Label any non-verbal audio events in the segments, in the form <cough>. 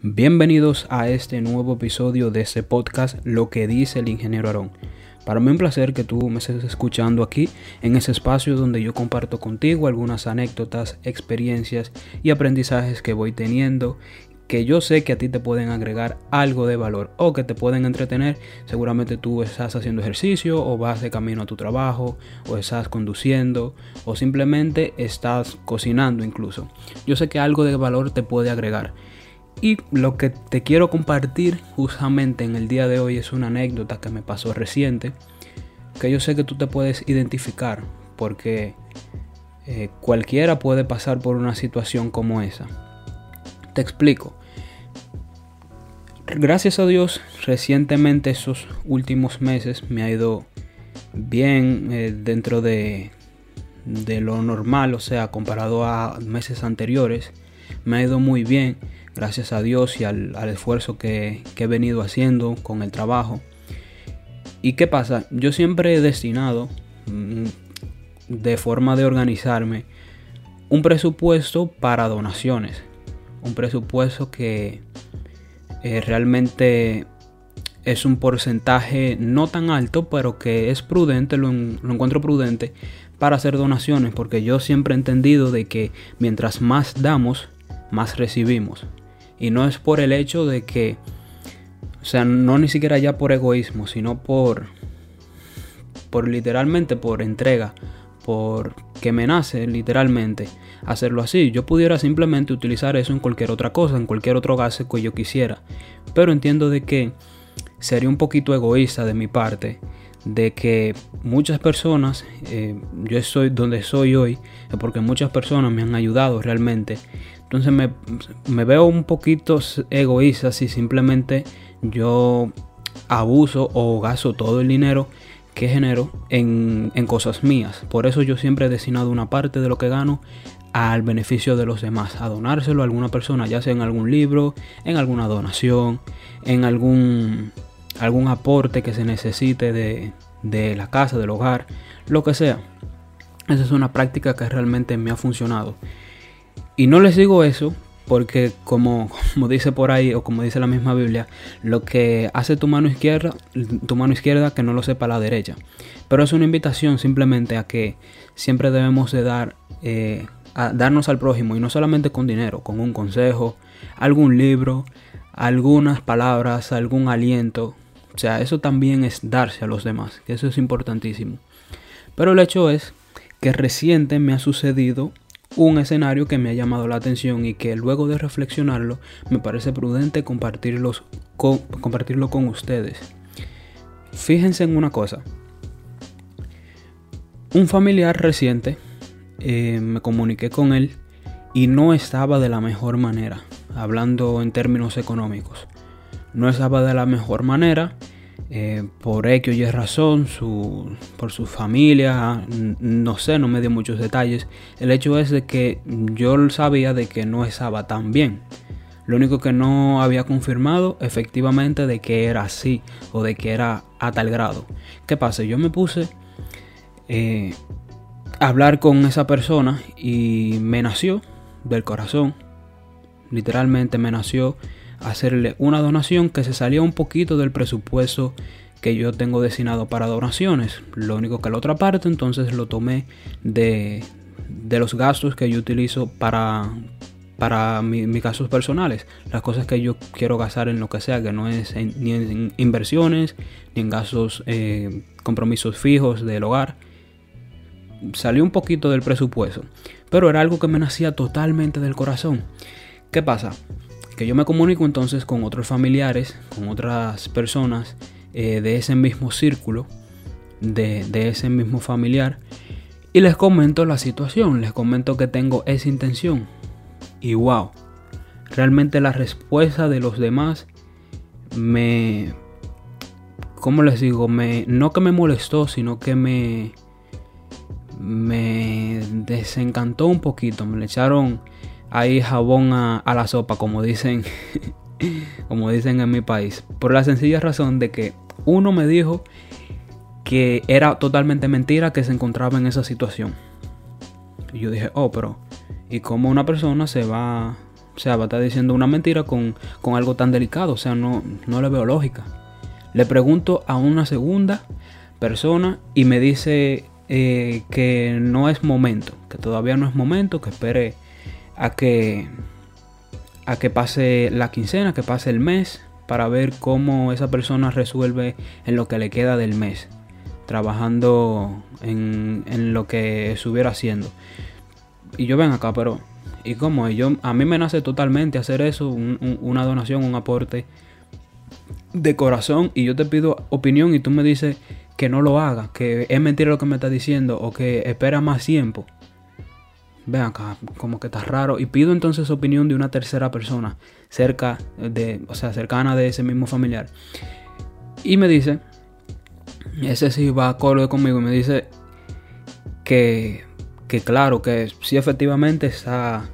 Bienvenidos a este nuevo episodio de este podcast Lo que dice el ingeniero Aarón. Para mí un placer que tú me estés escuchando aquí en ese espacio donde yo comparto contigo algunas anécdotas, experiencias y aprendizajes que voy teniendo que yo sé que a ti te pueden agregar algo de valor o que te pueden entretener. Seguramente tú estás haciendo ejercicio o vas de camino a tu trabajo o estás conduciendo o simplemente estás cocinando incluso. Yo sé que algo de valor te puede agregar. Y lo que te quiero compartir justamente en el día de hoy es una anécdota que me pasó reciente, que yo sé que tú te puedes identificar, porque eh, cualquiera puede pasar por una situación como esa. Te explico. Gracias a Dios, recientemente esos últimos meses me ha ido bien eh, dentro de, de lo normal, o sea, comparado a meses anteriores, me ha ido muy bien gracias a Dios y al, esfuerzo que, he venido haciendo con el trabajo. ¿Y qué pasa? Yo siempre he destinado, mm, de forma de organizarme, un presupuesto para donaciones. Un presupuesto que eh, realmente es un porcentaje no tan alto, pero que es prudente, lo, lo, encuentro prudente para hacer donaciones, porque yo siempre he entendido de que mientras más damos, más recibimos. Y no es por el hecho de que, o sea, no ni siquiera ya por egoísmo, sino por, por literalmente por entrega, por que me nace literalmente hacerlo así. Yo pudiera simplemente utilizar eso en cualquier otra cosa, en cualquier otro gasto que yo quisiera. Pero entiendo de que sería un poquito egoísta de mi parte de que muchas personas, eh, yo estoy donde soy hoy, porque muchas personas me han ayudado realmente entonces me, veo un poquito egoísta si simplemente yo abuso o gasto todo el dinero que genero en, cosas mías. Por eso yo siempre he destinado una parte de lo que gano al beneficio de los demás, a donárselo a alguna persona, ya sea en algún libro, en alguna donación, en algún, algún aporte que se necesite de, de la casa, del hogar, lo que sea. Esa es una práctica que realmente me ha funcionado. Y no les digo eso porque <laughs> como, dice por ahí o como dice la misma Biblia, lo que hace tu mano izquierda, tu mano izquierda que no lo sepa la derecha. Pero es una invitación simplemente a que siempre debemos de dar, eh, darnos al prójimo y no solamente con dinero, con un consejo, algún libro, algunas palabras, algún aliento. O sea, eso también es darse a los demás, que eso es importantísimo. Pero el hecho es que reciente me ha sucedido un escenario que me ha llamado la atención y que luego de reflexionarlo me parece prudente compartirlo con ustedes. Fíjense en una cosa. Un familiar reciente eh, me comuniqué con él y no estaba de la mejor manera, hablando en términos económicos. No estaba de la mejor manera eh, por X o Y razón, su, por su familia, no sé, no me dio muchos detalles. El hecho es de que yo sabía de que no estaba tan bien. Lo único que no había confirmado efectivamente de que era así o de que era a tal grado. ¿Qué pasa? Yo me puse eh, a hablar con esa persona y me nació del corazón. Literalmente me nació hacerle una donación que se salía un poquito del presupuesto que yo tengo destinado para donaciones. Lo único que la otra parte entonces lo tomé de, los gastos que yo utilizo para, para mis casos personales. Las cosas que yo quiero gastar en lo que sea, que no es ni en inversiones, ni en gastos, eh, compromisos fijos del hogar. Salió un poquito del presupuesto, pero era algo que me nacía totalmente del corazón. ¿Qué pasa? Que yo me comunico entonces con otros familiares, con otras personas eh, de ese mismo círculo, de, ese mismo familiar, y les comento la situación, les comento que tengo esa intención. Y wow, realmente la respuesta de los demás me... ¿Cómo les digo? Me, no que me molestó, sino que me... Me desencantó un poquito. Me le echaron hay jabón a, la sopa, como dicen, <laughs> como dicen en mi país. Por la sencilla razón de que uno me dijo que era totalmente mentira que se encontraba en esa situación. Y yo dije, oh, pero ¿y cómo una persona se va, O sea, va a estar diciendo una mentira con, algo tan delicado. O sea, no, no le veo lógica. Le pregunto a una segunda persona y me dice eh, que no es momento, que todavía no es momento, que espere a que, a que pase la quincena, que pase el mes, para ver cómo esa persona resuelve en lo que le queda del mes, trabajando en, en lo que estuviera haciendo. Y yo ven acá, pero ¿y cómo? Yo, a mí me nace totalmente hacer eso, una donación, un aporte de corazón y yo te pido opinión y tú me dices que no lo haga, que es mentira lo que me estás diciendo o que espera más tiempo. Ven acá, como que está raro. Y pido entonces opinión de una tercera persona cerca de, o sea, cercana de ese mismo familiar. Y me dice, ese sí va a acorde conmigo, y me dice que, que claro, que sí efectivamente está,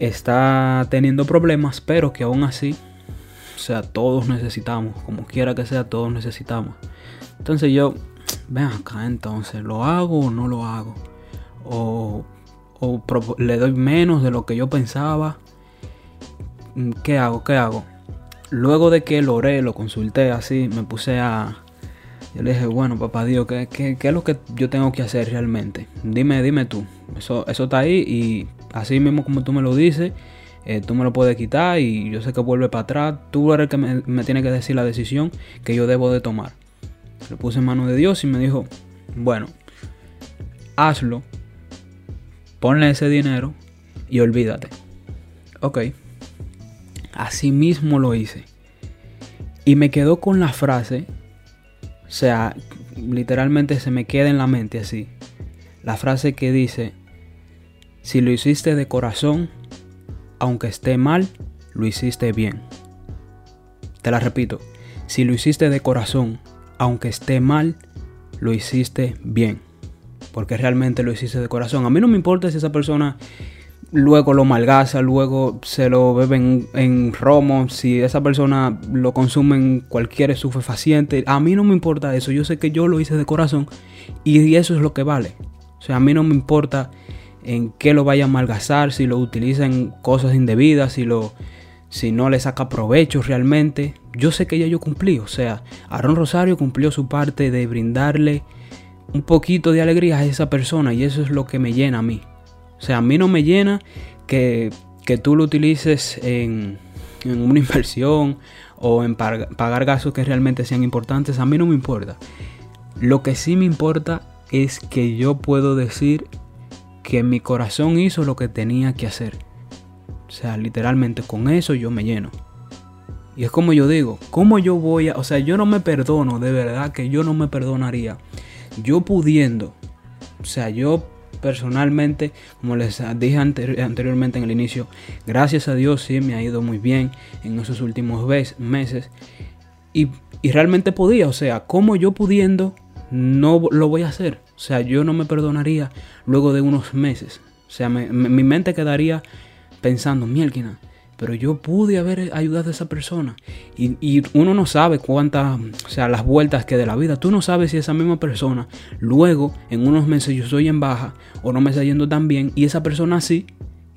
está teniendo problemas, pero que aún así, o sea, todos necesitamos, como quiera que sea, todos necesitamos. Entonces yo, ven acá, entonces, ¿lo hago o no lo hago? O o le doy menos de lo que yo pensaba. Mm, ¿Qué hago? ¿Qué hago? Luego de que lo oré, lo consulté así, me puse a... Yo le dije, bueno, papá Dios, ¿qué, es lo que yo tengo que hacer realmente? Dime, dime tú. Eso, eso está ahí y así mismo como tú me lo dices, eh, tú me lo puedes quitar y yo sé que vuelve para atrás. Tú eres el que me, me tiene que decir la decisión que yo debo de tomar. Le puse en manos de Dios y me dijo, bueno, hazlo ponle ese dinero y olvídate. Ok. Así mismo lo hice. Y me quedó con la frase, o sea, literalmente se me queda en la mente así. La frase que dice, si lo hiciste de corazón, aunque esté mal, lo hiciste bien. Te la repito, si lo hiciste de corazón, aunque esté mal, lo hiciste bien porque realmente lo hiciste de corazón. A mí no me importa si esa persona luego lo malgaza, luego se lo bebe en, romo, si esa persona lo consume en cualquier estupefaciente. A mí no me importa eso. Yo sé que yo lo hice de corazón y eso es lo que vale. O sea, a mí no me importa en qué lo vaya a malgazar, si lo utiliza en cosas indebidas, si lo si no le saca provecho realmente. Yo sé que ya yo cumplí, o sea, Aaron Rosario cumplió su parte de brindarle un poquito de alegría a esa persona y eso es lo que me llena a mí. O sea, a mí no me llena que, tú lo utilices en, una <laughs> inversión o en pagar gastos que realmente sean importantes. A mí no me importa. Lo que sí me importa es que yo puedo decir que mi corazón hizo lo que tenía que hacer. O sea, literalmente con eso yo me lleno. Y es como yo digo, ¿cómo yo voy a... O sea, yo no me perdono, de verdad que yo no me perdonaría yo pudiendo, o sea, yo personalmente, como les dije anteriormente en el inicio, gracias a Dios sí me ha ido muy bien en esos últimos meses. Y, realmente podía, o sea, como yo pudiendo, no lo voy a hacer. O sea, yo no me perdonaría luego de unos meses. O sea, mi mente quedaría pensando, mielquina, pero yo pude haber ayudado a esa persona. Y, uno no sabe cuántas, o sea, las vueltas que de la vida. Tú no sabes si esa misma persona, luego, en unos meses yo estoy en baja o no me está yendo tan bien y esa persona sí.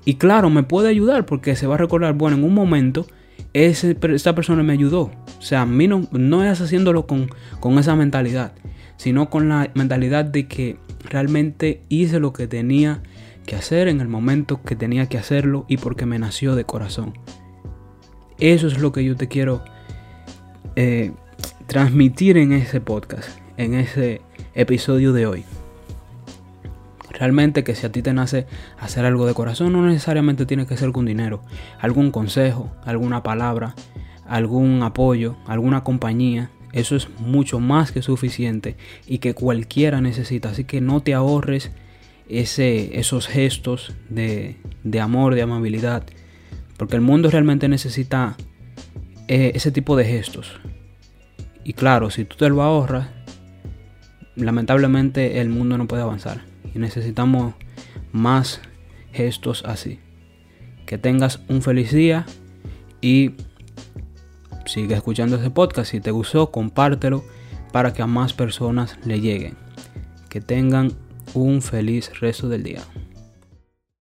Y claro, me puede ayudar porque se va a recordar, bueno, en un momento ese, esa persona me ayudó. O sea, a mí no, no es haciéndolo con, con esa mentalidad, sino con la mentalidad de que realmente hice lo que tenía que hacer en el momento que tenía que hacerlo y porque me nació de corazón. Eso es lo que yo te quiero eh, transmitir en ese podcast, en ese episodio de hoy. Realmente que si a ti te nace hacer algo de corazón, no necesariamente tiene que ser con dinero. Algún consejo, alguna palabra, algún apoyo, alguna compañía. Eso es mucho más que suficiente y que cualquiera necesita. Así que no te ahorres ese, esos gestos de, amor, de amabilidad. Porque el mundo realmente necesita eh, ese tipo de gestos. Y claro, si tú te lo ahorras, lamentablemente el mundo no puede avanzar. Y necesitamos más gestos así. Que tengas un feliz día y sigue escuchando ese podcast. Si te gustó, compártelo para que a más personas le lleguen. Que tengan un feliz resto del día.